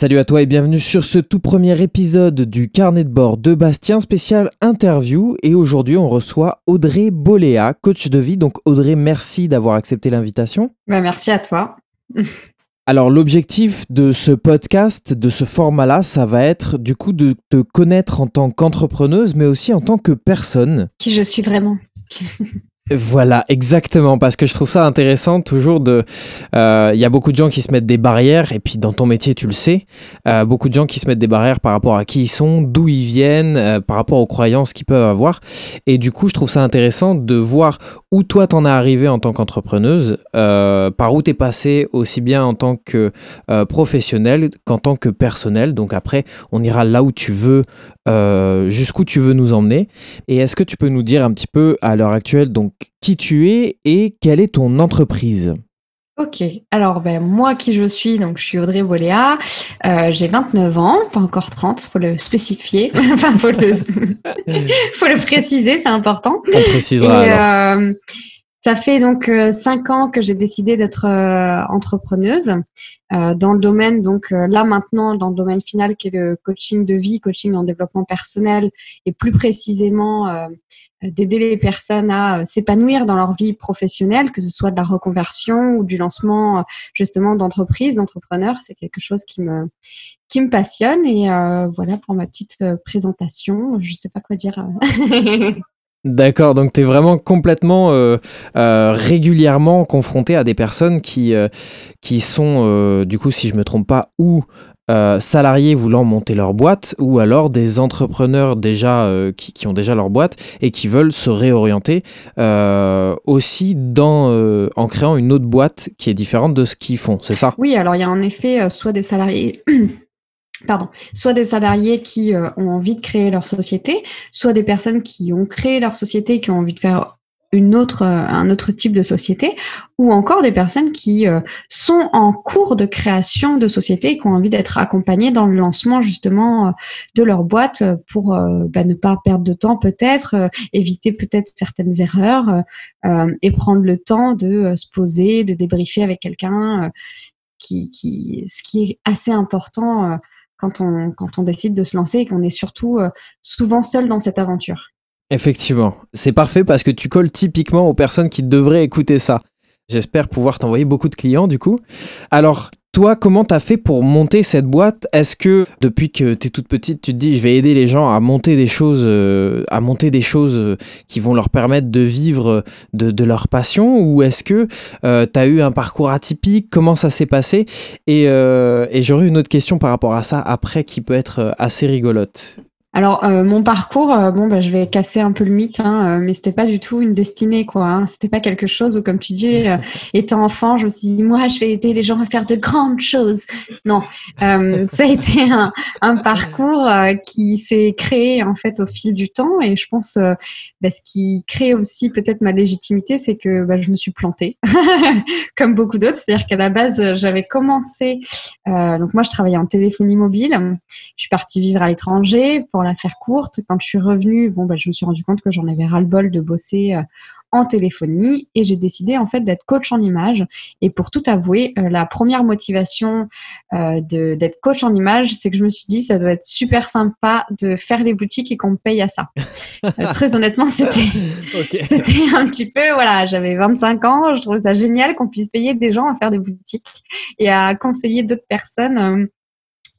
Salut à toi et bienvenue sur ce tout premier épisode du carnet de bord de Bastien spécial interview et aujourd'hui on reçoit Audrey Boléa, coach de vie. Donc Audrey, merci d'avoir accepté l'invitation. Bah, merci à toi. Alors l'objectif de ce podcast, de ce format-là, ça va être du coup de te connaître en tant qu'entrepreneuse mais aussi en tant que personne. Qui je suis vraiment. Voilà, exactement, parce que je trouve ça intéressant toujours de... Il euh, y a beaucoup de gens qui se mettent des barrières, et puis dans ton métier, tu le sais, euh, beaucoup de gens qui se mettent des barrières par rapport à qui ils sont, d'où ils viennent, euh, par rapport aux croyances qu'ils peuvent avoir. Et du coup, je trouve ça intéressant de voir où toi t'en es arrivé en tant qu'entrepreneuse, par où t'es passé aussi bien en tant que professionnel qu'en tant que personnel. Donc après, on ira là où tu veux, jusqu'où tu veux nous emmener. Et est-ce que tu peux nous dire un petit peu à l'heure actuelle, donc qui tu es et quelle est ton entreprise? Ok, alors ben, moi qui je suis, donc je suis Audrey Boléa, euh, j'ai 29 ans, pas encore 30, faut le spécifier, enfin faut le, faut le préciser, c'est important. On précisera. Euh, ça fait donc euh, cinq ans que j'ai décidé d'être euh, entrepreneuse euh, dans le domaine, donc là maintenant, dans le domaine final qui est le coaching de vie, coaching en développement personnel et plus précisément d'aider les personnes à s'épanouir dans leur vie professionnelle, que ce soit de la reconversion ou du lancement justement d'entreprises, d'entrepreneurs. C'est quelque chose qui me, qui me passionne et voilà pour ma petite présentation. Je ne sais pas quoi dire. D'accord, donc tu es vraiment complètement euh, euh, régulièrement confronté à des personnes qui, euh, sont, du coup, si je me trompe pas, ou salariés voulant monter leur boîte, ou alors des entrepreneurs déjà qui, qui, ont déjà leur boîte et qui veulent se réorienter aussi dans, en créant une autre boîte qui est différente de ce qu'ils font, c'est ça? Oui, alors il y a en effet soit des salariés pardon, soit des salariés qui euh, ont envie de créer leur société, soit des personnes qui ont créé leur société et qui ont envie de faire une autre, euh, un autre type de société, ou encore des personnes qui euh, sont en cours de création de société et qui ont envie d'être accompagnées dans le lancement justement de leur boîte pour bah, ne pas perdre de temps peut-être, éviter peut-être certaines erreurs et prendre le temps de se poser, de débriefer avec quelqu'un, qui, qui, ce qui est assez important quand on, décide de se lancer et qu'on est surtout euh, souvent seul dans cette aventure. Effectivement, c'est parfait parce que tu colles typiquement aux personnes qui devraient écouter ça. J'espère pouvoir t'envoyer beaucoup de clients du coup. Alors, toi, comment t'as fait pour monter cette boîte? Est-ce que depuis que t'es toute petite, tu te dis je vais aider les gens à monter des choses, euh, à monter des choses euh, qui vont leur permettre de vivre de, leur passion, ou est-ce que euh, t'as eu un parcours atypique? Comment ça s'est passé? Et, et j'aurais une autre question par rapport à ça après qui peut être assez rigolote. Alors euh, mon parcours, euh, bon bah, je vais casser un peu le mythe, hein, euh, mais c'était pas du tout une destinée quoi. Hein. C'était pas quelque chose où, comme tu dis, étant enfant, je me suis dit moi je vais aider les gens à faire de grandes choses. Non, ça a été un, un parcours qui s'est créé en fait au fil du temps et je pense bah, ce qui crée aussi peut-être ma légitimité, c'est que bah, je me suis plantée comme beaucoup d'autres. C'est-à-dire qu'à la base j'avais commencé, donc moi je travaillais en téléphonie mobile, je suis partie vivre à l'étranger pour la faire courte, quand je suis revenue, bon, bah, je me suis rendu compte que j'en avais ras-le-bol de bosser euh, en téléphonie et j'ai décidé en fait d'être coach en image. Et pour tout avouer, euh, la première motivation euh, d'être coach en image, c'est que je me suis dit ça doit être super sympa de faire les boutiques et qu'on me paye à ça. très honnêtement, c'était c'était un petit peu voilà, j'avais 25 ans, je trouvais ça génial qu'on puisse payer des gens à faire des boutiques et à conseiller d'autres personnes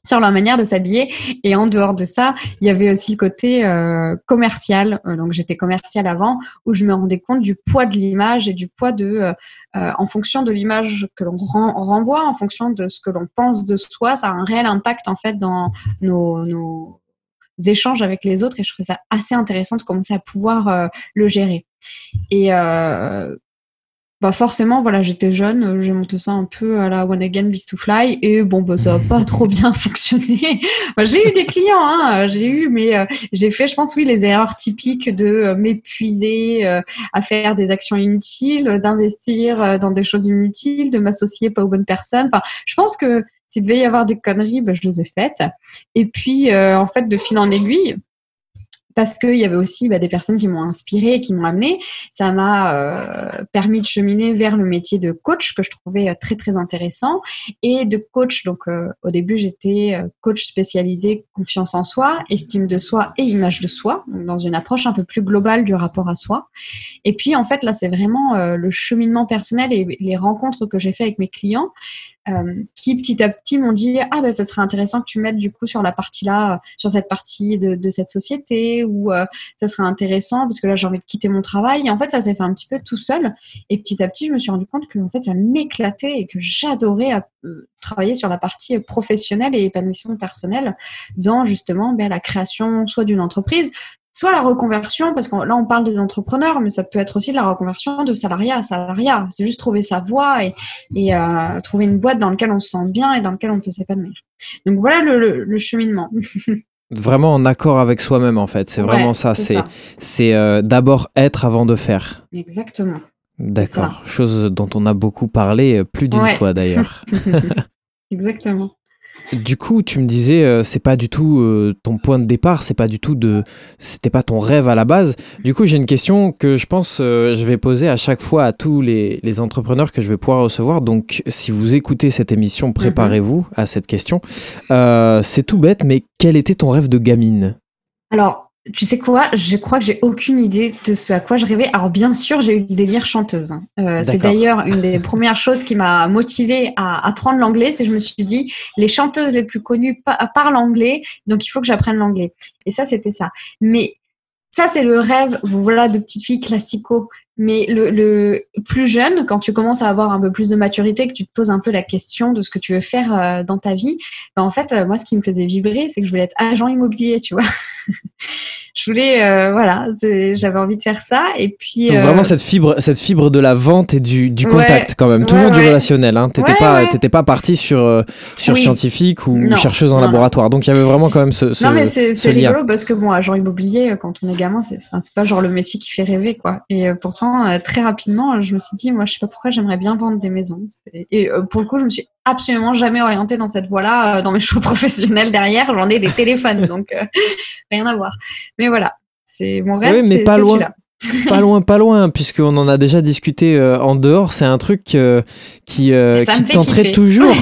sur leur manière de s'habiller. Et en dehors de ça, il y avait aussi le côté euh, commercial. Euh, donc j'étais commerciale avant, où je me rendais compte du poids de l'image et du poids de, euh, en fonction de l'image que l'on renvoie, en fonction de ce que l'on pense de soi, ça a un réel impact en fait dans nos, échanges avec les autres. Et je trouve ça assez intéressant de commencer à pouvoir le gérer. Bah forcément, voilà, j'étais jeune, euh, j'ai monté ça un peu à la One Again Beast to Fly et bon, bah, ça n'a pas trop bien fonctionné. j'ai eu des clients, hein, j'ai eu, mais euh, j'ai fait, je pense, oui, les erreurs typiques de euh, m'épuiser à faire des actions inutiles, d'investir dans des choses inutiles, de m'associer pas aux bonnes personnes. Enfin, je pense que s'il devait y avoir des conneries, bah, je les ai faites. Et puis, en fait, de fil en aiguille, parce qu'il y avait aussi bah, des personnes qui m'ont inspiré, qui m'ont amené. Ça m'a euh, permis de cheminer vers le métier de coach que je trouvais euh, très très intéressant et de coach. Donc euh, au début j'étais coach spécialisé confiance en soi, estime de soi et image de soi, dans une approche un peu plus globale du rapport à soi. Et puis en fait là c'est vraiment le cheminement personnel et les rencontres que j'ai fait avec mes clients euh, qui petit à petit m'ont dit ah ben ça serait intéressant que tu mettes du coup sur la partie là, sur cette partie de, de cette société ou euh, ça serait intéressant parce que là j'ai envie de quitter mon travail. Et en fait ça s'est fait un petit peu tout seul et petit à petit je me suis rendu compte que en fait ça m'éclatait et que j'adorais euh, travailler sur la partie professionnelle et épanouissement personnel dans justement ben, la création soit d'une entreprise, soit la reconversion, parce que là on parle des entrepreneurs, mais ça peut être aussi de la reconversion de salariat à salariat. C'est juste trouver sa voie et, et euh, trouver une boîte dans laquelle on se sent bien et dans laquelle on peut s'épanouir. Donc voilà le, le, cheminement. vraiment en accord avec soi-même en fait. C'est vraiment ça. C'est c'est euh, d'abord être avant de faire. Exactement. D'accord. Chose dont on a beaucoup parlé euh, plus d'une fois d'ailleurs. Exactement. Du coup, tu me disais, euh, c'est pas du tout euh, ton point de départ, c'est pas du tout de, c'était pas ton rêve à la base. Du coup, j'ai une question que je pense euh, je vais poser à chaque fois à tous les, entrepreneurs que je vais pouvoir recevoir. Donc, si vous écoutez cette émission, mhm. préparez-vous à cette question. c'est tout bête, mais quel était ton rêve de gamine? Alors, tu sais quoi? Je crois que j'ai aucune idée de ce à quoi je rêvais. Alors bien sûr, j'ai eu le délire chanteuse. Hein. Euh, c'est d'ailleurs une des premières choses qui m'a motivée à apprendre l'anglais. C'est que je me suis dit, les chanteuses les plus connues parlent anglais, donc il faut que j'apprenne l'anglais. Et ça, c'était ça. Mais ça, c'est le rêve, voilà, de petite fille classico. Mais le, plus jeune, quand tu commences à avoir un peu plus de maturité, que tu te poses un peu la question de ce que tu veux faire euh, dans ta vie, ben, en fait, euh, moi, ce qui me faisait vibrer, c'est que je voulais être agent immobilier, tu vois. je voulais, euh, voilà, j'avais envie de faire ça. Et puis. Donc vraiment cette fibre, cette fibre de la vente et du, du contact quand même, toujours du relationnel. Hein. T'étais pas, pas parti sur sur scientifique ou chercheuse en laboratoire. Donc il y avait vraiment quand même ce, ce Non mais c'est rigolo parce que bon, agent immobilier, quand on est gamin, c'est pas genre le métier qui fait rêver quoi. Et pourtant euh, très rapidement, je me suis dit, moi, je sais pas pourquoi j'aimerais bien vendre des maisons. Et euh, pour le coup, je me suis absolument jamais orientée dans cette voie-là. Euh, dans mes choix professionnels derrière, j'en ai des téléphones, donc rien à voir. Mais voilà, c'est mon rêve. Oui, mais pas loin. pas loin, pas loin, puisqu'on en a déjà discuté en dehors. C'est un truc qui, qui tenterait toujours,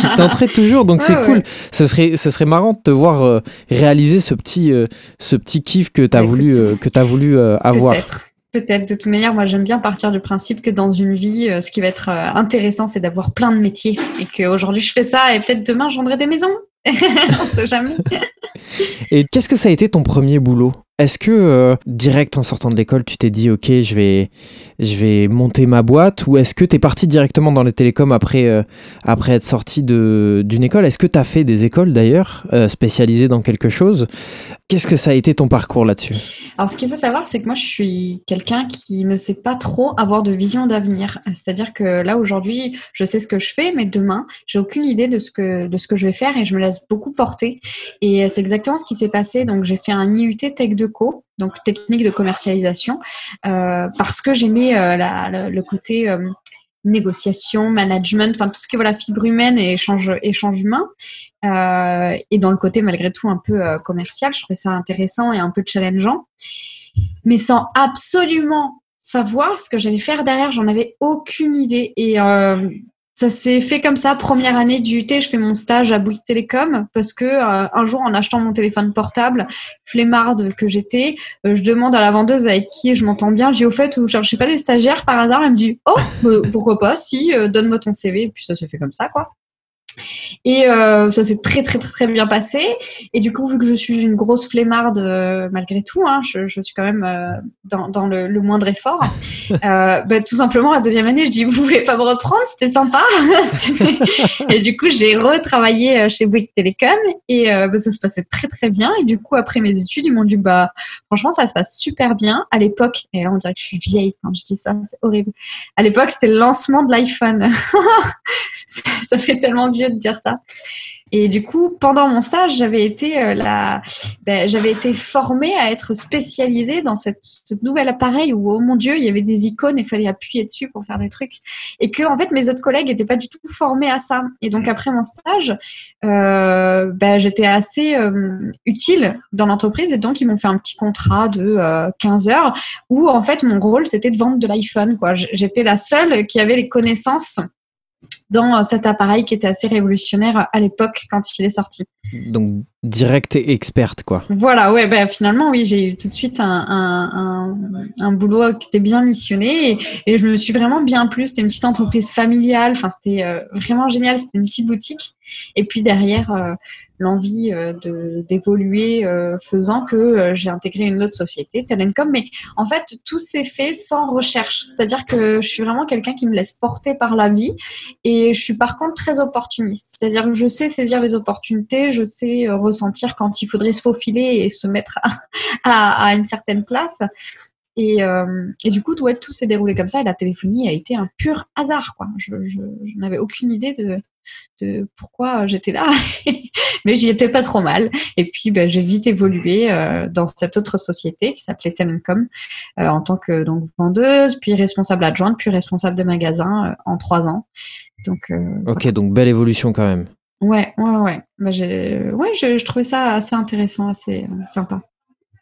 qui tenterait toujours. Donc c'est cool. Ce serait, ce serait marrant de te voir réaliser ce petit, ce petit kiff que tu as, bah, voulu, que as voulu avoir. Peut-être. De toute manière, moi, j'aime bien partir du principe que dans une vie, euh, ce qui va être euh, intéressant, c'est d'avoir plein de métiers. Et qu'aujourd'hui, je fais ça et peut-être demain, j'endrai des maisons. On sait jamais. et qu'est-ce que ça a été ton premier boulot? Est-ce que euh, direct en sortant de l'école, tu t'es dit ok, je vais, je vais monter ma boîte ou est-ce que tu es parti directement dans les télécoms après, euh, après être sorti d'une école? Est-ce que tu as fait des écoles d'ailleurs, euh, spécialisées dans quelque chose? Qu'est-ce que ça a été ton parcours là-dessus? Alors ce qu'il faut savoir, c'est que moi je suis quelqu'un qui ne sait pas trop avoir de vision d'avenir. C'est-à-dire que là aujourd'hui, je sais ce que je fais, mais demain, j'ai aucune idée de ce, que, de ce que je vais faire et je me laisse beaucoup porter. Et c'est exactement ce qui s'est passé. Donc j'ai fait un IUT Tech 2 donc technique de commercialisation, euh, parce que j'aimais euh, le côté euh, négociation, management, enfin tout ce qui est voilà, fibre humaine et échange, échange humain. et dans le côté malgré tout un peu commercial, je trouvais ça intéressant et un peu challengeant. Mais sans absolument savoir ce que j'allais faire derrière, j'en avais aucune idée. Et ça s'est fait comme ça, première année du UT, je fais mon stage à Bouygues Télécom parce que euh, un jour en achetant mon téléphone portable, flemmarde que j'étais, euh, je demande à la vendeuse avec qui je m'entends bien, j'ai au fait ou je cherchais pas des stagiaires? Par hasard, elle me dit "Oh, bah, pourquoi pas si euh, donne-moi ton CV" et puis ça s'est fait comme ça quoi. Et euh, ça s'est très, très, très, très bien passé. Et du coup, vu que je suis une grosse flemmarde, euh, malgré tout, hein, je, je, suis quand même euh, dans, dans le, le, moindre effort. Bah, tout simplement, la deuxième année, je dis, vous voulez pas me reprendre? C'était sympa. et du coup, j'ai retravaillé chez Bouygues Télécom et bah, ça se passait très, très bien. Et du coup, après mes études, ils m'ont dit, bah, franchement, ça se passe super bien. À l'époque, et là, on dirait que je suis vieille quand je dis ça, c'est horrible. À l'époque, c'était le lancement de l'iPhone. ça, ça fait tellement vieux de dire ça. Et du coup, pendant mon stage, j'avais été euh, la, ben, j'avais été formée à être spécialisée dans cette, ce nouvel appareil où, oh mon Dieu, il y avait des icônes et il fallait appuyer dessus pour faire des trucs. Et que, en fait, mes autres collègues n'étaient pas du tout formés à ça. Et donc, après mon stage, euh, ben, j'étais assez euh, utile dans l'entreprise et donc, ils m'ont fait un petit contrat de 15 heures où, en fait, mon rôle, c'était de vendre de l'iPhone, quoi. J'étais la seule qui avait les connaissances dans euh, cet appareil qui était assez révolutionnaire à l'époque quand il est sorti. Donc direct et experte quoi. Voilà, ouais, ben finalement oui, j'ai eu tout de suite un, un, un, boulot qui était bien missionné et, je me suis vraiment bien plu. C'était une petite entreprise familiale, enfin c'était euh, vraiment génial, c'était une petite boutique. Et puis derrière, euh, l'envie euh, d'évoluer euh, faisant que euh, j'ai intégré une autre société, Telencom. Mais en fait, tout s'est fait sans recherche. C'est-à-dire que je suis vraiment quelqu'un qui me laisse porter par la vie et je suis par contre très opportuniste. C'est-à-dire que je sais saisir les opportunités, je sais ressentir quand il faudrait se faufiler et se mettre à, à, une certaine place. Et, et, du coup, ouais, tout s'est déroulé comme ça. Et la téléphonie a été un pur hasard. Quoi. Je, n'avais aucune idée de, de pourquoi j'étais là. Mais j'y étais pas trop mal. Et puis, ben, j'ai vite évolué euh, dans cette autre société qui s'appelait Telencom euh, en tant que donc, vendeuse, puis responsable adjointe, puis responsable de magasin euh, en trois ans. Donc, ok, donc belle évolution quand même. Ouais, ouais, ouais. Ben, ouais je, je, trouvais ça assez intéressant, assez sympa.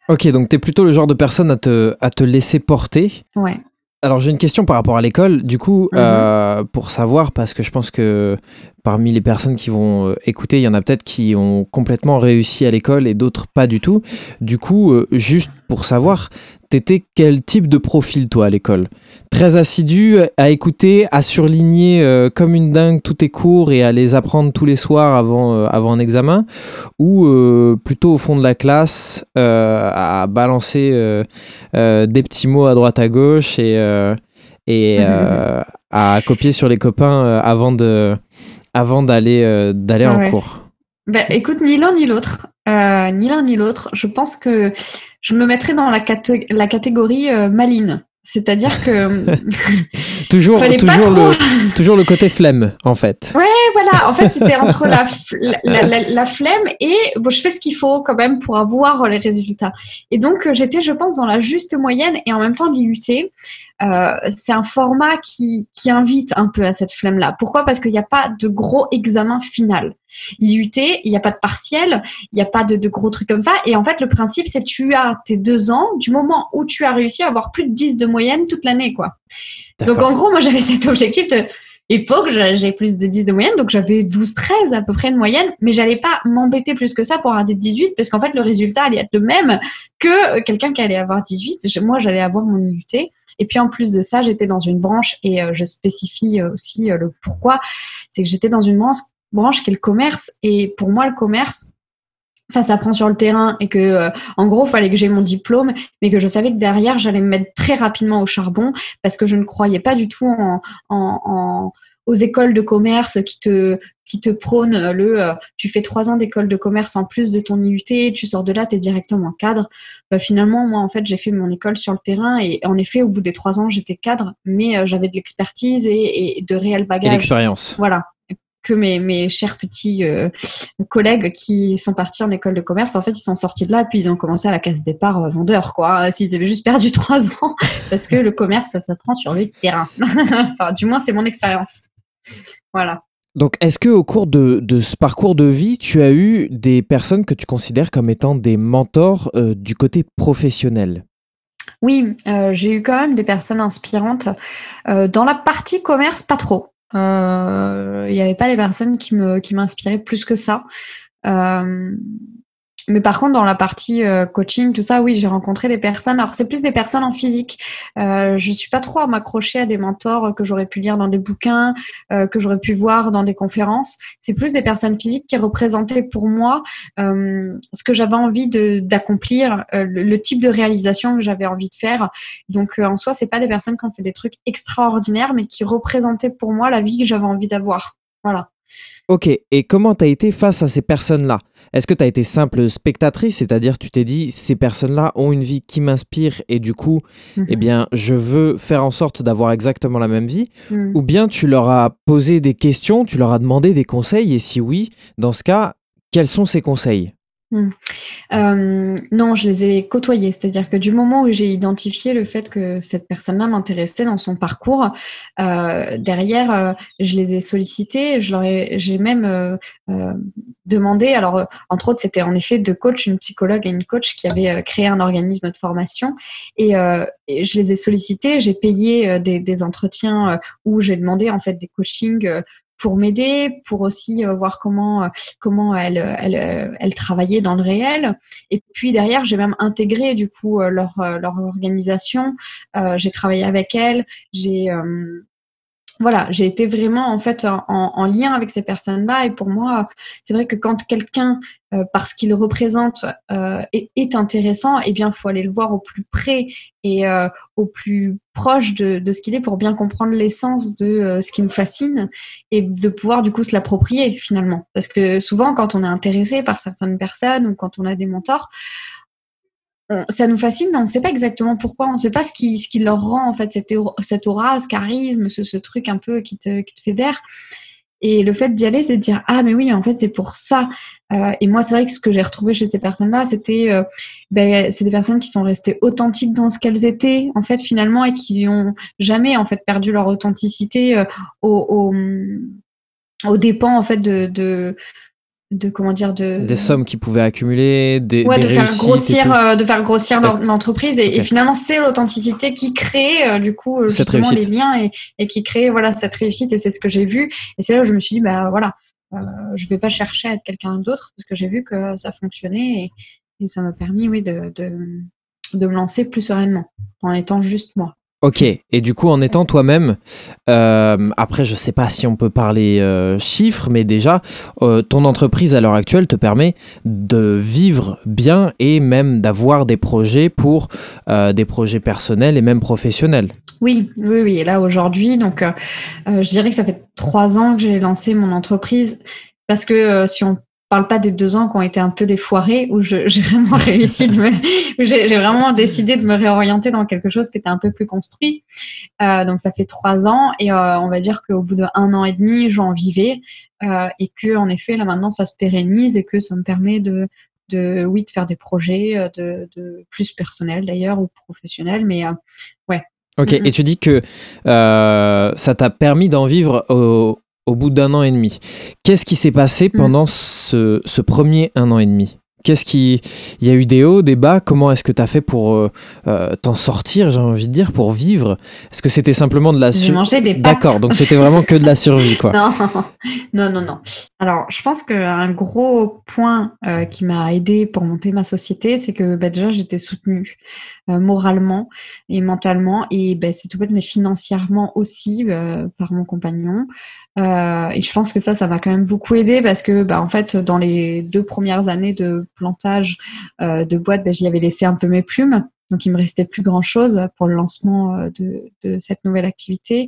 Ok, donc tu es plutôt le genre de personne à te, à te laisser porter. Ouais. Alors j'ai une question par rapport à l'école, du coup, mhm. euh, pour savoir, parce que je pense que parmi les personnes qui vont euh, écouter, il y en a peut-être qui ont complètement réussi à l'école et d'autres pas du tout. Du coup, euh, juste pour savoir, t'étais quel type de profil toi à l'école? Très assidu à écouter, à surligner euh, comme une dingue tous tes cours et à les apprendre tous les soirs avant, avant un examen? Ou plutôt au fond de la classe à balancer des petits mots à droite à gauche et, et mhm. à copier sur les copains avant de avant d'aller euh, d'aller en cours bah, Écoute, ni l'un ni l'autre. Euh, ni l'un ni l'autre. Je pense que je me mettrais dans la, la catégorie euh, maline. C'est-à-dire que toujours, toujours le, toujours le côté flemme en fait. Ouais, voilà. En fait, c'était entre la, la, flemme et bon, je fais ce qu'il faut quand même pour avoir les résultats. Et donc j'étais, je pense, dans la juste moyenne et en même temps l'IUT. Euh, c'est un format qui, qui invite un peu à cette flemme-là. Pourquoi? Parce qu'il n'y a pas de gros examen final. L'IUT, il n'y a pas de partiel, il n'y a pas de, de, gros trucs comme ça. Et en fait, le principe, c'est tu as tes deux ans du moment où tu as réussi à avoir plus de 10 de moyenne toute l'année, quoi. Donc, en gros, moi, j'avais cet objectif de il faut que j'ai plus de 10 de moyenne. Donc, j'avais 12, 13 à peu près de moyenne, mais j'allais pas m'embêter plus que ça pour avoir des 18 parce qu'en fait, le résultat allait être le même que quelqu'un qui allait avoir 18. Moi, j'allais avoir mon IUT. Et puis, en plus de ça, j'étais dans une branche et euh, je spécifie euh, aussi euh, le pourquoi. C'est que j'étais dans une branche, branche qui est le commerce. Et pour moi, le commerce, ça s'apprend sur le terrain et que en gros fallait que j'ai mon diplôme mais que je savais que derrière j'allais me mettre très rapidement au charbon parce que je ne croyais pas du tout en, aux écoles de commerce qui te qui te prônent le euh, tu fais trois ans d'école de commerce en plus de ton IUT tu sors de là tu es directement cadre bah, finalement moi en fait j'ai fait mon école sur le terrain et en effet au bout des trois ans j'étais cadre mais euh, j'avais de l'expertise et, et, de réels bagages et l'expérience voilà que mes, mes chers petits euh, collègues qui sont partis en école de commerce, en fait, ils sont sortis de là, puis ils ont commencé à la case départ euh, vendeur, quoi. S'ils avaient juste perdu trois ans, parce que le commerce, ça s'apprend sur le terrain. enfin, du moins, c'est mon expérience. Voilà. Donc, est-ce que au cours de, de, ce parcours de vie, tu as eu des personnes que tu considères comme étant des mentors euh, du côté professionnel? Oui, j'ai eu quand même des personnes inspirantes. dans la partie commerce, pas trop. Euh, il n'y avait pas des personnes qui me qui m'inspiraient plus que ça. Euh, mais par contre, dans la partie euh, coaching, tout ça, oui, j'ai rencontré des personnes. Alors, c'est plus des personnes en physique. Euh, je suis pas trop à m'accrocher à des mentors que j'aurais pu lire dans des bouquins, euh, que j'aurais pu voir dans des conférences. C'est plus des personnes physiques qui représentaient pour moi euh, ce que j'avais envie d'accomplir, le, le, type de réalisation que j'avais envie de faire. Donc, en soi, c'est pas des personnes qui ont fait des trucs extraordinaires, mais qui représentaient pour moi la vie que j'avais envie d'avoir. Voilà. Ok, et comment tu as été face à ces personnes-là? Est-ce que tu as été simple spectatrice, c'est-à-dire tu t'es dit ces personnes-là ont une vie qui m'inspire et du coup, Mhm. eh bien, je veux faire en sorte d'avoir exactement la même vie? Mm. Ou bien tu leur as posé des questions, tu leur as demandé des conseils et si oui, dans ce cas, quels sont ces conseils? Euh, non, je les ai côtoyés. C'est-à-dire que du moment où j'ai identifié le fait que cette personne-là m'intéressait dans son parcours, euh, derrière, euh, je les ai sollicités. Je leur ai, j'ai même demandé. Alors, entre autres, c'était en effet deux coachs, une psychologue et une coach qui avaient créé un organisme de formation. Et, je les ai sollicités. J'ai payé des, des entretiens où j'ai demandé en fait des coachings. Pour m'aider, pour aussi euh, voir comment euh, comment elle, elle, euh, elle travaillait dans le réel. Et puis derrière, j'ai même intégré du coup leur, leur organisation. J'ai travaillé avec elle. J'ai voilà, j'ai été vraiment en fait en, en lien avec ces personnes-là. Et pour moi, c'est vrai que quand quelqu'un, euh, parce qu'il représente, euh, est, intéressant, eh bien, faut aller le voir au plus près et euh, au plus proche de, de ce qu'il est pour bien comprendre l'essence de ce qui nous fascine et de pouvoir du coup se l'approprier finalement. Parce que souvent, quand on est intéressé par certaines personnes ou quand on a des mentors, ça nous fascine, mais on ne sait pas exactement pourquoi. On ne sait pas ce qui, leur rend en fait cette aura, ce charisme, ce, truc un peu qui te, qui te fédère. Et le fait d'y aller, c'est de dire ah mais oui, en fait c'est pour ça. Euh, et moi, c'est vrai que ce que j'ai retrouvé chez ces personnes-là, c'était euh, ben, c'est des personnes qui sont restées authentiques dans ce qu'elles étaient en fait finalement et qui ont jamais en fait perdu leur authenticité euh, au, au, dépens en fait de de comment dire de Des sommes qu'ils pouvaient accumuler, des, ouais, des de faire grossir euh, de faire grossir l'entreprise et, finalement c'est l'authenticité qui crée euh, du coup euh, justement les liens et, et qui crée voilà cette réussite et c'est ce que j'ai vu. Et c'est là où je me suis dit bah voilà euh, je vais pas chercher à être quelqu'un d'autre parce que j'ai vu que ça fonctionnait et, et ça m'a permis oui de, de de me lancer plus sereinement en étant juste moi Ok, et du coup, en étant toi-même, euh, après, je sais pas si on peut parler euh, chiffres, mais déjà, euh, ton entreprise à l'heure actuelle te permet de vivre bien et même d'avoir des projets pour des projets personnels et même professionnels. Oui, oui, oui. Et là, aujourd'hui, donc, je dirais que ça fait trois ans que j'ai lancé mon entreprise parce que si on parle pas des deux ans qui ont été un peu des foirés, où je- j'ai vraiment réussi de me, j'ai vraiment décidé de me réorienter dans quelque chose qui était un peu plus construit. Euh, donc, ça fait trois ans et euh, on va dire qu'au bout d'un an et demi, j'en vivais euh, et que, en effet, là maintenant, ça se pérennise et que ça me permet de, de oui, de faire des projets de, de plus personnels d'ailleurs ou professionnels, mais euh, Ok, et tu dis que ça t'a permis d'en vivre au, au bout d'un an et demi. Qu'est-ce qui s'est passé Mhm. pendant ce, ce premier un an et demi? Qu'est-ce qui. Il y a eu des hauts, des bas? Comment est-ce que tu as fait pour euh, euh, t'en sortir, j'ai envie de dire, pour vivre? Est-ce que c'était simplement de la survie. D'accord, donc c'était vraiment que de la survie, quoi. Non, non, non, non. Alors, je pense qu'un gros point euh, qui m'a aidé pour monter ma société, c'est que bah, déjà, j'étais soutenue moralement et mentalement, et bah, c'est tout bête, mais financièrement aussi par mon compagnon. Euh, et je pense que ça, ça m'a quand même beaucoup aidé parce que, bah, en fait, dans les deux premières années de plantage euh, de boîte, bah, j'y avais laissé un peu mes plumes. Donc, il me restait plus grand chose pour le lancement euh, de, de cette nouvelle activité.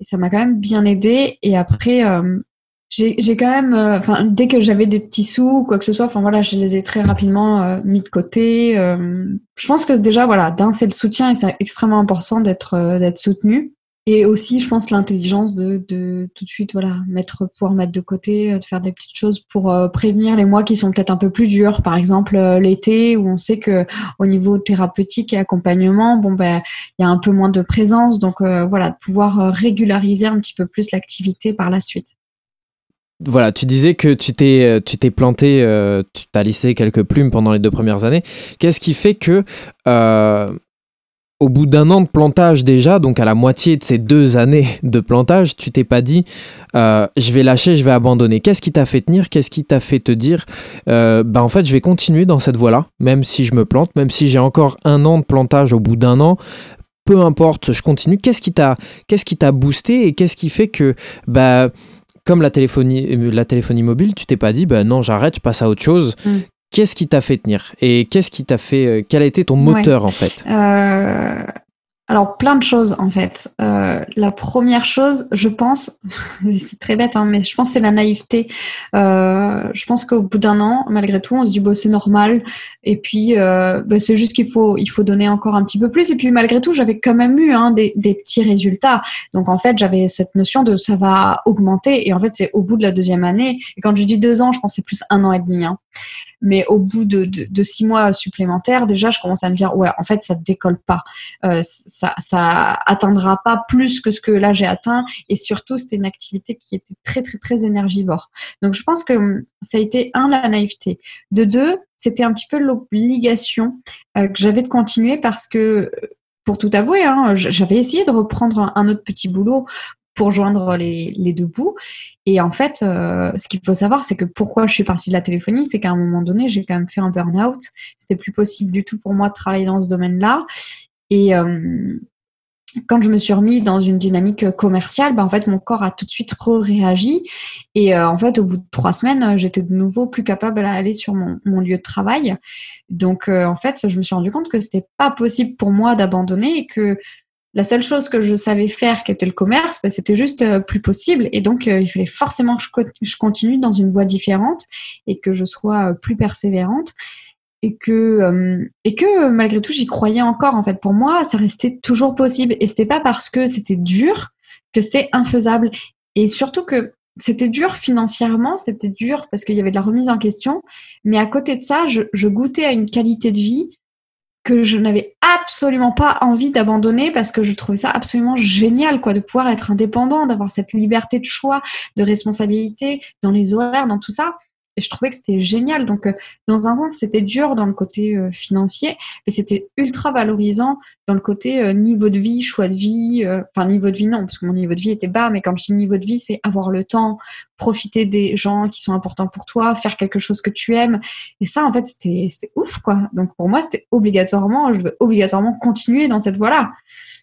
Et ça m'a quand même bien aidé. Et après, euh, j'ai quand même, euh, enfin, dès que j'avais des petits sous ou quoi que ce soit, enfin voilà, je les ai très rapidement euh, mis de côté. Je pense que déjà, voilà, d'un, c'est le soutien et c'est extrêmement important d'être d'être soutenu. Et aussi, je pense, l'intelligence de, tout de suite, voilà, mettre, pouvoir mettre de côté, euh, de faire des petites choses pour euh, prévenir les mois qui sont peut-être un peu plus durs. Par exemple, euh, l'été, où on sait que au niveau thérapeutique et accompagnement, bon, ben, il y a un peu moins de présence. Donc, voilà, de pouvoir régulariser un petit peu plus l'activité par la suite. Voilà, tu disais que tu t'es tu t'es planté, tu t'as lissé quelques plumes pendant les deux premières années. Qu'est-ce qui fait que au bout d'un an de plantage déjà, donc à la moitié de ces deux années de plantage, tu t'es pas dit euh, je vais lâcher, je vais abandonner. Qu'est-ce qui t'a fait tenir? Qu'est-ce qui t'a fait te dire euh, bah en fait je vais continuer dans cette voie-là, même si je me plante, même si j'ai encore un an de plantage au bout d'un an. Peu importe, je continue. Qu'est-ce qui t'a qu'est-ce qui t'a boosté et qu'est-ce qui fait que bah comme la téléphonie, euh, la téléphonie mobile, tu t'es pas dit, bah non, j'arrête, je passe à autre chose. Mm. Qu'est-ce qui t'a fait tenir Et qu'est-ce qui t'a fait, euh, quel a été ton Ouais. moteur en fait? Euh, alors, plein de choses en fait. Euh, la première chose, je pense, c'est très bête, hein, mais je pense que c'est la naïveté. Euh, je pense qu'au bout d'un an, malgré tout, on se dit bah, c'est normal. Et puis, bah, c'est juste qu'il faut, il faut donner encore un petit peu plus. Et puis, malgré tout, j'avais quand même eu hein, des, des, petits résultats. Donc, en fait, j'avais cette notion de ça va augmenter. Et en fait, c'est au bout de la deuxième année. Et quand je dis deux ans, je pense que c'est plus un an et demi. Hein. Mais au bout de, six mois supplémentaires, déjà, je commence à me dire, ouais, en fait, ça ne décolle pas. Euh, ça, ça atteindra pas plus que ce que là j'ai atteint. Et surtout, c'était une activité qui était très, très, très énergivore. Donc, je pense que hum, ça a été, un, la naïveté. De deux, c'était un petit peu l'obligation euh, que j'avais de continuer parce que pour tout avouer, hein, j'avais essayé de reprendre un autre petit boulot pour joindre les, deux bouts. Et en fait, euh, ce qu'il faut savoir, c'est que pourquoi je suis partie de la téléphonie, c'est qu'à un moment donné, j'ai quand même fait un burn-out. C'était plus possible du tout pour moi de travailler dans ce domaine-là. Et euh, quand je me suis remis dans une dynamique commerciale, bah, en fait, mon corps a tout de suite réagi. Et euh, en fait, au bout de trois semaines, j'étais de nouveau plus capable d'aller sur mon, mon, lieu de travail. Donc, en fait, je me suis rendu compte que c'était pas possible pour moi d'abandonner et que la seule chose que je savais faire, qui était le commerce, bah, c'était juste euh, plus possible. Et donc, euh, il fallait forcément que je, continue dans une voie différente et que je sois euh, plus persévérante. Et que, et que malgré tout, j'y croyais encore. En fait, pour moi, ça restait toujours possible. Et c'était pas parce que c'était dur que c'était infaisable. Et surtout que c'était dur financièrement, c'était dur parce qu'il y avait de la remise en question. Mais à côté de ça, je, je goûtais à une qualité de vie que je n'avais absolument pas envie d'abandonner parce que je trouvais ça absolument génial, quoi, de pouvoir être indépendant, d'avoir cette liberté de choix, de responsabilité dans les horaires, dans tout ça. Et je trouvais que c'était génial. Donc, euh, dans un sens, c'était dur dans le côté euh, financier, mais c'était ultra valorisant dans le côté euh, niveau de vie, choix de vie. enfin, niveau de vie, non, parce que mon niveau de vie était bas, mais quand je dis niveau de vie, c'est avoir le temps, profiter des gens qui sont importants pour toi, faire quelque chose que tu aimes. Et ça, en fait, c'était ouf, quoi. Donc, pour moi, c'était obligatoirement, je veux obligatoirement continuer dans cette voie-là.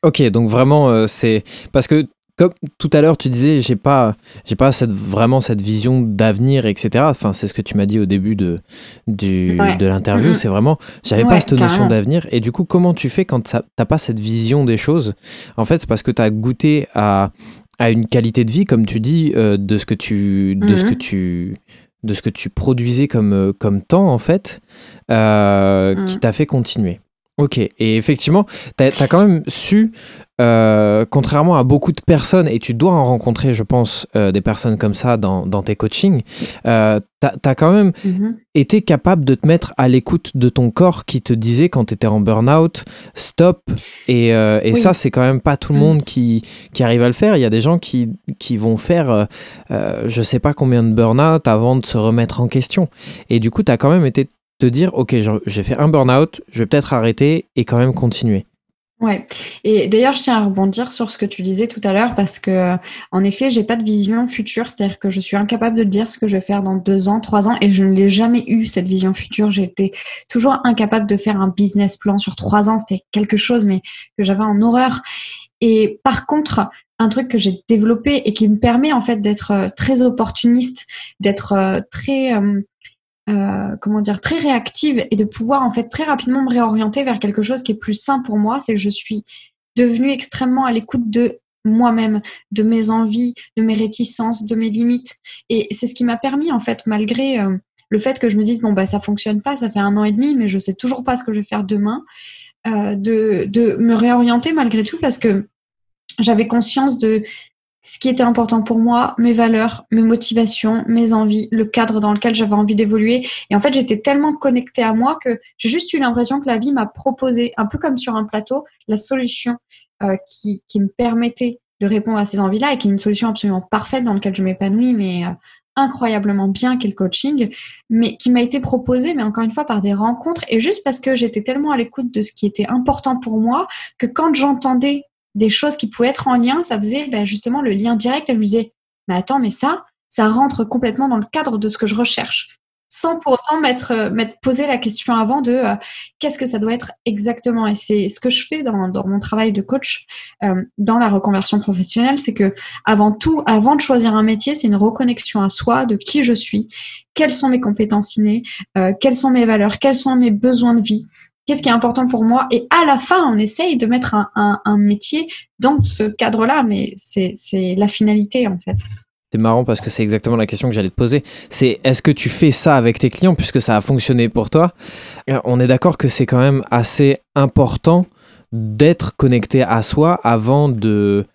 Ok, donc vraiment, c'est parce que comme tout à l'heure tu disais j'ai pas j'ai pas cette, vraiment cette vision d'avenir etc enfin c'est ce que tu m'as dit au début de du, de l'interview mm-hmm. c'est vraiment j'avais pas cette notion d'avenir et du coup comment tu fais quand t'as pas cette vision des choses? En fait c'est parce que tu as goûté à, à une qualité de vie comme tu dis euh, de ce que tu de ce que mm-hmm. tu de ce que tu produisais comme, euh, comme temps en fait, euh, qui mm. t'a fait continuer. Ok, et effectivement, tu as, quand même su, euh, contrairement à beaucoup de personnes, et tu dois en rencontrer, je pense, euh, des personnes comme ça dans, dans tes coachings, euh, tu as, quand même mhm. été capable de te mettre à l'écoute de ton corps qui te disait quand tu étais en burn-out, stop. Et, euh, ça, c'est quand même pas tout le mhm. monde qui, qui arrive à le faire. Il y a des gens qui, qui vont faire je sais pas combien de burn-out avant de se remettre en question. Et du coup, tu as quand même été de dire, OK, j'ai fait un burn-out, je vais peut-être arrêter et quand même continuer. Ouais. Et d'ailleurs, je tiens à rebondir sur ce que tu disais tout à l'heure parce que, en effet, j'ai pas de vision future. C'est-à-dire que je suis incapable de dire ce que je vais faire dans deux ans, trois ans, et je ne l'ai jamais eu cette vision future. J'étais toujours incapable de faire un business plan sur trois ans. C'était quelque chose, mais que j'avais en horreur. Et par contre, un truc que j'ai développé et qui me permet en fait d'être euh, très opportuniste, d'être euh, très euh, euh, comment dire, très réactive et de pouvoir en fait très rapidement me réorienter vers quelque chose qui est plus sain pour moi, c'est que je suis devenue extrêmement à l'écoute de moi-même, de mes envies, de mes réticences, de mes limites. Et c'est ce qui m'a permis en fait, malgré euh, le fait que je me dise bon bah ça fonctionne pas, ça fait un an et demi, mais je sais toujours pas ce que je vais faire demain, euh, de, de me réorienter malgré tout parce que j'avais conscience de ce qui était important pour moi, mes valeurs, mes motivations, mes envies, le cadre dans lequel j'avais envie d'évoluer. Et en fait, j'étais tellement connectée à moi que j'ai juste eu l'impression que la vie m'a proposé, un peu comme sur un plateau, la solution euh, qui, me permettait de répondre à ces envies-là et qui est une solution absolument parfaite dans laquelle je m'épanouis, mais euh, incroyablement bien qu'est le coaching, mais qui m'a été proposée, mais encore une fois, par des rencontres et juste parce que j'étais tellement à l'écoute de ce qui était important pour moi que quand j'entendais des choses qui pouvaient être en lien, ça faisait ben, justement le lien direct. Elle me disait, mais attends, mais ça, ça rentre complètement dans le cadre de ce que je recherche. Sans pour autant m'être, euh, m'être posé la question avant de euh, qu'est-ce que ça doit être exactement? Et c'est ce que je fais dans, dans mon travail de coach euh, dans la reconversion professionnelle, c'est que avant tout, avant de choisir un métier, c'est une reconnexion à soi de qui je suis, quelles sont mes compétences innées, quelles sont mes valeurs, quels sont mes besoins de vie, qu'est-ce qui est important pour moi? Et à la fin, on essaye de mettre un, métier dans ce cadre-là, mais c'est la finalité en fait. C'est marrant parce que c'est exactement la question que j'allais te poser. C'est est-ce que tu fais ça avec tes clients puisque ça a fonctionné pour toi? Euh, On est d'accord que c'est quand même assez important d'être connecté à soi avant de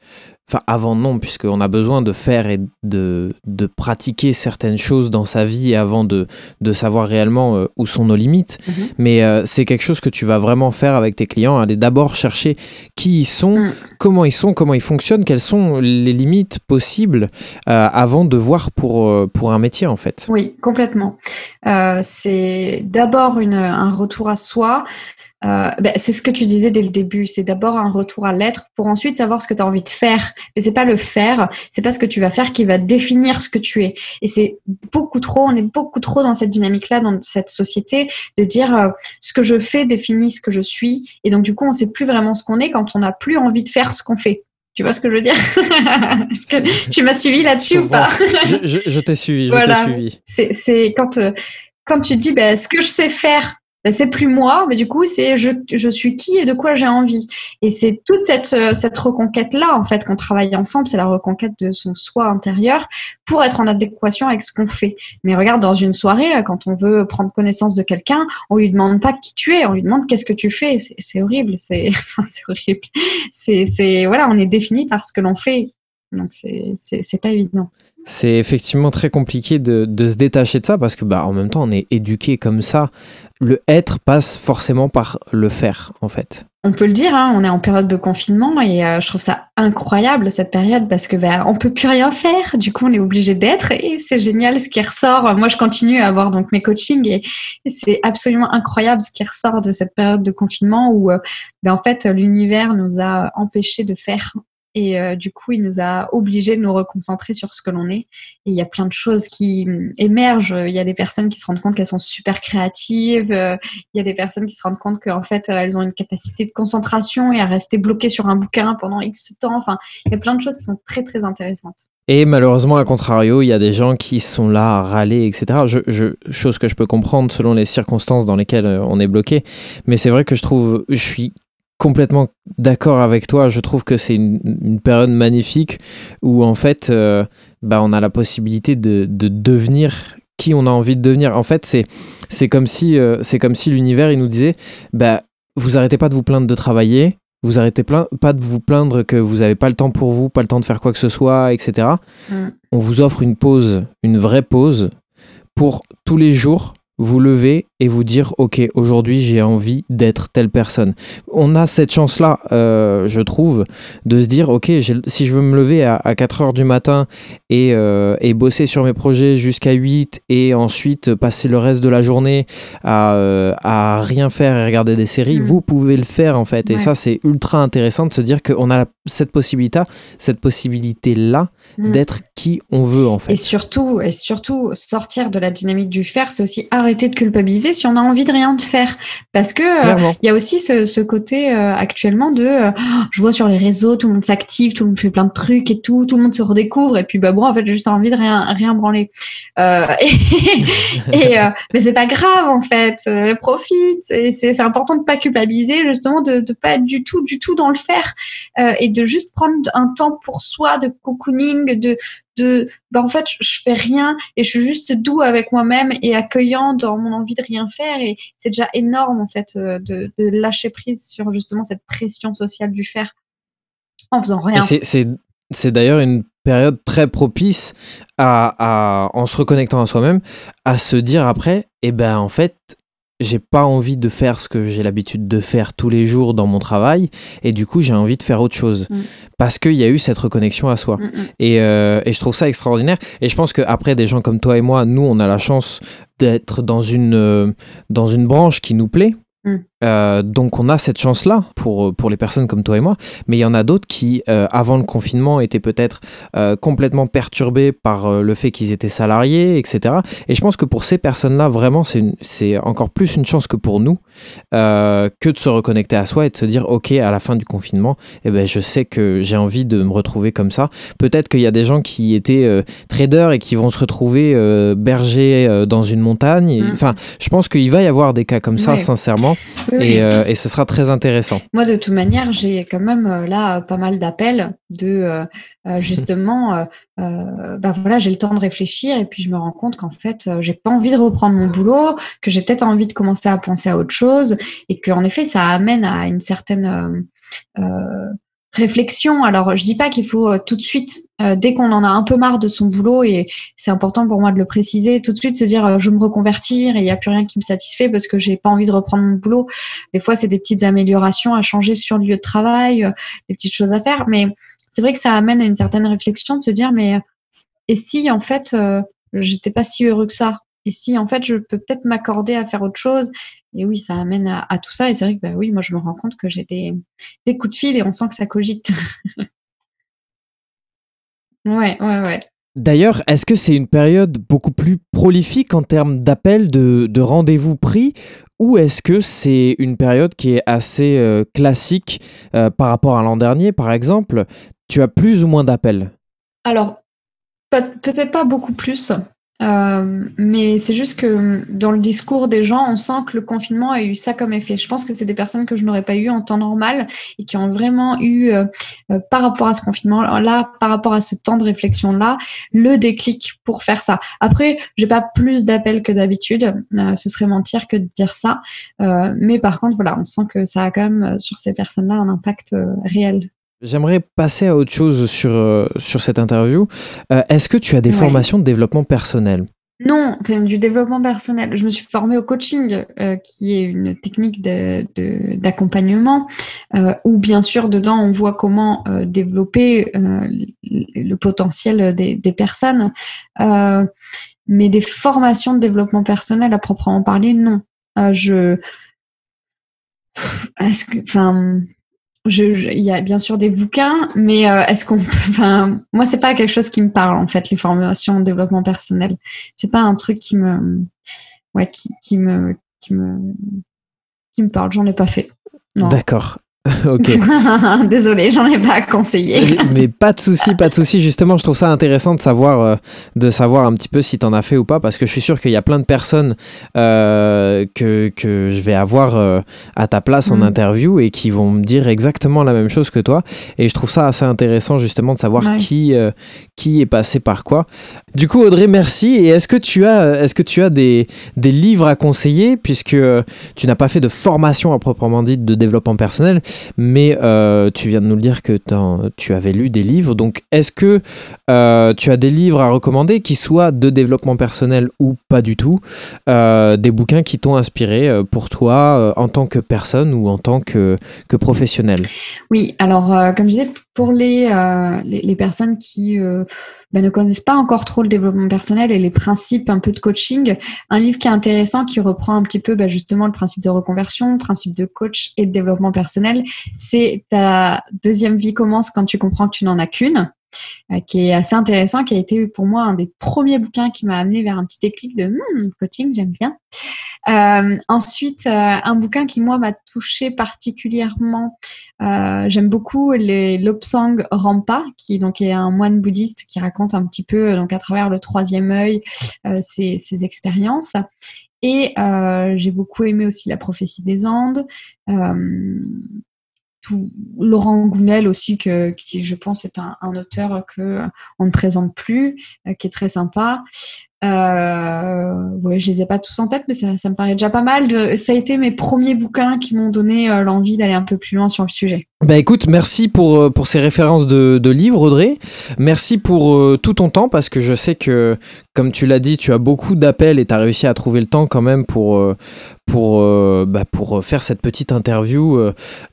Enfin, avant non, puisqu'on a besoin de faire et de, de, pratiquer certaines choses dans sa vie avant de, de savoir réellement euh, où sont nos limites. Mhm. Mais euh, c'est quelque chose que tu vas vraiment faire avec tes clients, aller d'abord chercher qui ils sont, mm. comment ils sont, comment ils fonctionnent, quelles sont les limites possibles euh, avant de voir pour, pour un métier en fait. Oui, complètement. c'est d'abord un retour à soi, euh, ben, c'est ce que tu disais dès le début. C'est d'abord un retour à l'être pour ensuite savoir ce que tu as envie de faire. Mais c'est pas le faire, c'est pas ce que tu vas faire qui va définir ce que tu es. Et c'est beaucoup trop, on est beaucoup trop dans cette dynamique-là, dans cette société, de dire euh, ce que je fais définit ce que je suis. Et donc, du coup, on sait plus vraiment ce qu'on est quand on n'a plus envie de faire ce qu'on fait. Tu vois ce que je veux dire? Est-ce que tu m'as suivi là-dessus ou pas? Je, t'ai suivi. Voilà. C'est quand, euh, quand tu dis ben, ce que je sais faire, ben, c'est plus moi, mais du coup, c'est je, je, suis qui et de quoi j'ai envie. Et c'est toute cette, euh, cette reconquête-là, en fait, qu'on travaille ensemble, c'est la reconquête de son soi intérieur pour être en adéquation avec ce qu'on fait. Mais regarde, dans une soirée, euh, quand on veut prendre connaissance de quelqu'un, on lui demande pas qui tu es, on lui demande qu'est-ce que tu fais. C'est horrible, c'est horrible. C'est voilà, on est défini par ce que l'on fait. Donc, c'est pas évident c'est effectivement très compliqué de, de, se détacher de ça parce que bah, en même temps on est éduqué comme ça. Le être passe forcément par le faire en fait. On peut le dire, hein, on est en période de confinement et euh, je trouve ça incroyable cette période parce que bah, on peut plus rien faire. Du coup, on est obligé d'être et c'est génial ce qui ressort. Moi, je continue à avoir donc mes coachings et, c'est absolument incroyable ce qui ressort de cette période de confinement où euh, bah, en fait l'univers nous a empêchés de faire et euh, du coup, il nous a obligés de nous reconcentrer sur ce que l'on est. Et il y a plein de choses qui hum, émergent. Il y a des personnes qui se rendent compte qu'elles sont super créatives. Euh, il y a des personnes qui se rendent compte qu'en fait, euh, elles ont une capacité de concentration et à rester bloquées sur un bouquin pendant X temps. Enfin, il y a plein de choses qui sont très, très intéressantes. Et malheureusement, à contrario, il y a des gens qui sont là à râler, etc. Chose que je peux comprendre selon les circonstances dans lesquelles on est bloqué. Mais c'est vrai que je trouve, je suis complètement d'accord avec toi. Je trouve que c'est une, période magnifique où en fait, euh, bah, on a la possibilité de, devenir qui on a envie de devenir. En fait, c'est c'est comme si euh, c'est comme si l'univers il nous disait, bah vous arrêtez pas de vous plaindre de travailler. Vous arrêtez pas de vous plaindre que vous n'avez pas le temps pour vous, pas le temps de faire quoi que ce soit, etc. Mm. On vous offre une pause, une vraie pause, pour tous les jours vous lever et vous dire ok aujourd'hui j'ai envie d'être telle personne on a cette chance là euh, je trouve de se dire ok si je veux me lever à, 4 heures du matin et, euh, et bosser sur mes projets jusqu'à 8 et ensuite passer le reste de la journée à, euh, à rien faire et regarder des séries mm. vous pouvez le faire en fait. Et ça c'est ultra intéressant de se dire qu'on a cette possibilité cette possibilité là mm. d'être qui on veut en fait. et surtout et surtout sortir de la dynamique du faire c'est aussi arrêter de culpabiliser si on a envie de rien de faire. Parce que euh, il y a aussi ce, côté euh, actuellement de euh, je vois sur les réseaux, tout le monde s'active, tout le monde fait plein de trucs et tout, tout le monde se redécouvre. Et puis bah bon, en fait, j'ai juste envie de rien, rien branler. et, mais c'est pas grave en fait, profite. Et c'est important de pas culpabiliser, justement, de, de pas être du tout, du tout dans le faire et de juste prendre un temps pour soi, de cocooning, de de bah en fait je fais rien et je suis juste doux avec moi-même et accueillant dans mon envie de rien faire et c'est déjà énorme en fait euh, de, lâcher prise sur justement cette pression sociale du faire en faisant rien. C'est d'ailleurs une période très propice à, à, en se reconnectant à soi-même à se dire après eh ben en fait j'ai pas envie de faire ce que j'ai l'habitude de faire tous les jours dans mon travail et du coup j'ai envie de faire autre chose mm. parce qu'il y a eu cette reconnexion à soi mm, mm. Et, euh, et, je trouve ça extraordinaire et je pense qu'après des gens comme toi et moi nous on a la chance d'être dans une euh, dans une branche qui nous plaît. Euh, donc on a cette chance-là pour, pour les personnes comme toi et moi, mais il y en a d'autres qui, euh, avant le confinement, étaient peut-être euh, complètement perturbés par le fait qu'ils étaient salariés, etc. Et je pense que pour ces personnes-là, vraiment, c'est encore plus une chance que pour nous que de se reconnecter à soi et de se dire, OK, à la fin du confinement, eh ben, je sais que j'ai envie de me retrouver comme ça. Peut-être qu'il y a des gens qui étaient traders et qui vont se retrouver bergers dans une montagne. Mm. Enfin, je pense qu'il va y avoir des cas comme ça, sincèrement. Et, et, ce sera très intéressant. Moi, de toute manière, j'ai quand même là pas mal d'appels de justement, bah voilà, j'ai le temps de réfléchir et puis je me rends compte qu'en fait, j'ai pas envie de reprendre mon boulot, que j'ai peut-être envie de commencer à penser à autre chose et qu'en effet, ça amène à une certaine réflexion. Alors, je dis pas qu'il faut euh, tout de suite, euh, dès qu'on en a un peu marre de son boulot, et c'est important pour moi de le préciser, tout de suite se dire euh, je veux me reconvertir et il n'y a plus rien qui me satisfait parce que j'ai pas envie de reprendre mon boulot. Des fois, c'est des petites améliorations à changer sur le lieu de travail, des petites choses à faire, mais c'est vrai que ça amène à une certaine réflexion de se dire mais et si en fait j'étais pas si heureux que ça? Et si en fait je peux peut-être m'accorder à faire autre chose? Et oui, ça amène à, tout ça. Et c'est vrai que bah, oui, moi je me rends compte que j'ai des, des, coups de fil et on sent que ça cogite. ouais, ouais, ouais. D'ailleurs, est-ce que c'est une période beaucoup plus prolifique en termes d'appels, de, de rendez-vous pris, ou est-ce que c'est une période qui est assez euh, classique euh, par rapport à l'an dernier, par exemple? Tu as plus ou moins d'appels? Alors, peut-être pas beaucoup plus. Euh, mais c'est juste que dans le discours des gens, on sent que le confinement a eu ça comme effet. Je pense que c'est des personnes que je n'aurais pas eu en temps normal et qui ont vraiment eu, euh, euh, par rapport à ce confinement-là, par rapport à ce temps de réflexion-là, le déclic pour faire ça. Après, j'ai pas plus d'appels que d'habitude. ce serait mentir que de dire ça. mais par contre, voilà, on sent que ça a quand même sur ces personnes-là un impact réel. J'aimerais passer à autre chose sur, euh, sur cette interview. Euh, est-ce que tu as des formations de développement personnel? Non, du développement personnel. Je me suis formée au coaching, euh, qui est une technique d'accompagnement, où bien sûr dedans on voit comment développer le potentiel des, des personnes. mais des formations de développement personnel à proprement parler, non. je, est-ce que, enfin, il y a bien sûr des bouquins, mais euh, est-ce qu'on, enfin, moi c'est pas quelque chose qui me parle en fait, les formations en développement personnel. C'est pas un truc qui me, ouais, qui, qui me, qui me, qui me parle. J'en ai pas fait. D'accord. ok. Désolé, j'en ai pas conseillé. Mais pas de souci, pas de souci. Justement, je trouve ça intéressant de savoir, euh, de savoir un petit peu si tu en as fait ou pas, parce que je suis sûr qu'il y a plein de personnes euh, que, que je vais avoir euh, à ta place en mm. interview et qui vont me dire exactement la même chose que toi. Et je trouve ça assez intéressant justement de savoir qui, qui est passé par quoi. Du coup, Audrey, merci. Et est-ce que tu as, est-ce que tu as des, des livres à conseiller, puisque tu n'as pas fait de formation à proprement dit de développement personnel, mais euh, tu viens de nous le dire que tu avais lu des livres. Donc, est-ce que euh, tu as des livres à recommander qui soient de développement personnel ou pas du tout euh, Des bouquins qui t'ont inspiré pour toi en tant que personne ou en tant que, que professionnel? Oui, alors, comme je disais, pour les, personnes qui ben, ne connaissent pas encore trop le développement personnel et les principes un peu de coaching, un livre qui est intéressant, qui reprend un petit peu ben, justement le principe de reconversion, le principe de coach et de développement personnel, c'est ta deuxième vie commence quand tu comprends que tu n'en as qu'une qui est assez intéressant, qui a été pour moi un des premiers bouquins qui m'a amené vers un petit déclic de hmm, coaching, j'aime bien. Euh, ensuite, euh, un bouquin qui moi m'a touché particulièrement. Euh, j'aime beaucoup les Lobsang Rampa, qui donc est un moine bouddhiste qui raconte un petit peu donc à travers le troisième œil ses, ses, expériences. Et j'ai beaucoup aimé aussi la prophétie des Andes. Laurent Gounel aussi, qui je pense est un, un auteur que on ne présente plus, qui est très sympa. Euh, ouais, je les ai pas tous en tête, mais ça, me paraît déjà pas mal. Ça a été mes premiers bouquins qui m'ont donné euh, l'envie d'aller un peu plus loin sur le sujet. Bah écoute, merci pour, euh, pour ces références de, de livres, Audrey. Merci pour euh, tout ton temps, parce que je sais que, comme tu l'as dit, tu as beaucoup d'appels et tu as réussi à trouver le temps quand même pour, pour, bah, pour faire cette petite interview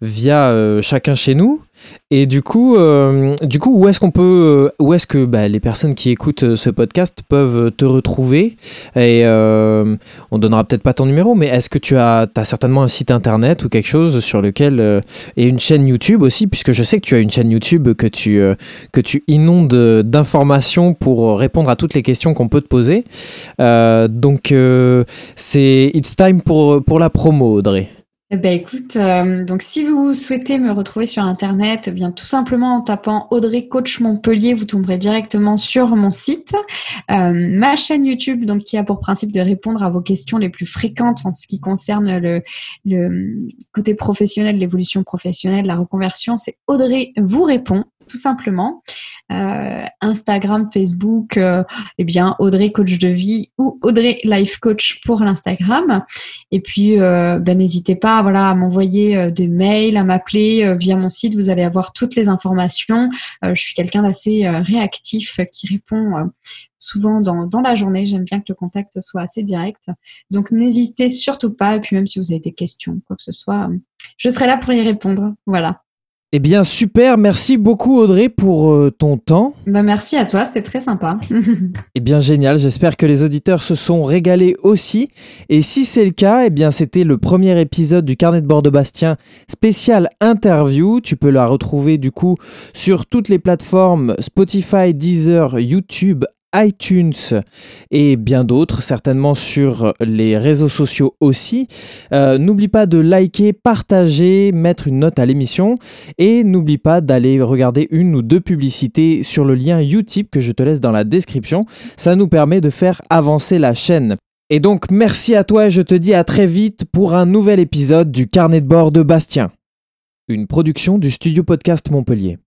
via chacun chez nous. Et du coup, euh, du coup où est-ce qu'on peut, euh, où est-ce que bah, les personnes qui écoutent euh, ce podcast peuvent te retrouver? Et euh, on donnera peut-être pas ton numéro, mais est-ce que tu as, certainement un site internet ou quelque chose sur lequel et une chaîne YouTube aussi, puisque je sais que tu as une chaîne YouTube que tu que tu inondes d'informations pour répondre à toutes les questions qu'on peut te poser. donc c'est it's time pour pour la promo, Audrey. Eh ben, écoute, euh, donc si vous souhaitez me retrouver sur internet, eh bien tout simplement en tapant Audrey Coach Montpellier, vous tomberez directement sur mon site, euh, ma chaîne YouTube, donc qui a pour principe de répondre à vos questions les plus fréquentes en ce qui concerne le, le côté professionnel, l'évolution professionnelle, la reconversion, c'est Audrey vous répond tout simplement. Euh, Instagram, Facebook, euh, eh bien Audrey Coach de vie ou Audrey Life Coach pour l'Instagram. Et puis, euh, ben, n'hésitez pas, voilà, à m'envoyer des mails, à m'appeler via mon site. Vous allez avoir toutes les informations. je suis quelqu'un d'assez réactif qui répond souvent dans, dans, la journée. J'aime bien que le contact soit assez direct. Donc, n'hésitez surtout pas. Et puis, même si vous avez des questions, quoi que ce soit, je serai là pour y répondre. Voilà. Eh bien, super. Merci beaucoup, Audrey, pour euh, ton temps. Bah, merci à toi. C'était très sympa. eh bien, génial. J'espère que les auditeurs se sont régalés aussi. Et si c'est le cas, eh bien, c'était le premier épisode du Carnet de bord de Bastien spécial interview. Tu peux la retrouver, du coup, sur toutes les plateformes Spotify, Deezer, YouTube, iTunes et bien d'autres, certainement sur les réseaux sociaux aussi. Euh, n'oublie pas de liker, partager, mettre une note à l'émission et n'oublie pas d'aller regarder une ou deux publicités sur le lien Utip que je te laisse dans la description. Ça nous permet de faire avancer la chaîne. Et donc merci à toi et je te dis à très vite pour un nouvel épisode du carnet de bord de Bastien. Une production du studio podcast Montpellier.